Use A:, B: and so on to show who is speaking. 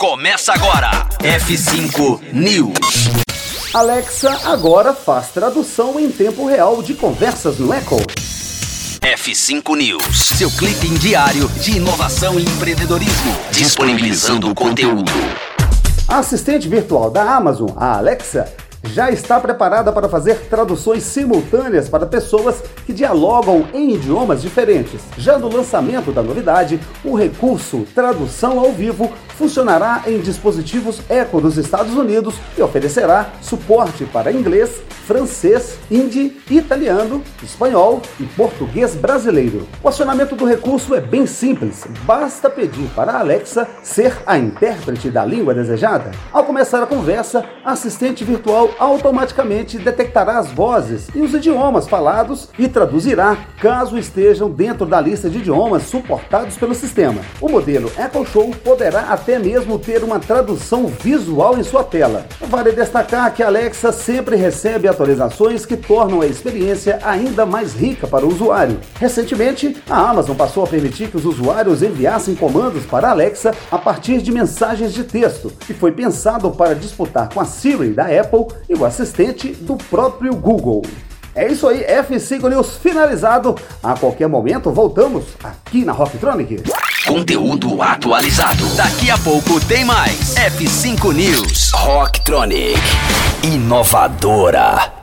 A: Começa agora. F5 News.
B: Alexa agora faz tradução em tempo real de conversas no Echo.
A: F5 News, seu clipe diário de inovação e empreendedorismo, disponibilizando o conteúdo.
B: A assistente virtual da Amazon, a Alexa, já está preparada para fazer traduções simultâneas para pessoas que dialogam em idiomas diferentes. Já no lançamento da novidade, o recurso Tradução ao Vivo funcionará em dispositivos Echo dos Estados Unidos e oferecerá suporte para inglês, francês, hindi, italiano, espanhol e português brasileiro. O acionamento do recurso é bem simples, basta pedir para a Alexa ser a intérprete da língua desejada. Ao começar a conversa, a assistente virtual automaticamente detectará as vozes e os idiomas falados e traduzirá caso estejam dentro da lista de idiomas suportados pelo sistema. O modelo Echo Show poderá até mesmo ter uma tradução visual em sua tela. Vale destacar que a Alexa sempre recebe atualizações que tornam a experiência ainda mais rica para o usuário. Recentemente, a Amazon passou a permitir que os usuários enviassem comandos para a Alexa a partir de mensagens de texto, que foi pensado para disputar com a Siri da Apple e o assistente do próprio Google. É isso aí, F5 News finalizado. A qualquer momento voltamos aqui na Rocktronic.
A: Conteúdo atualizado. Daqui a pouco tem mais. F5 News. Rocktronic. Inovadora.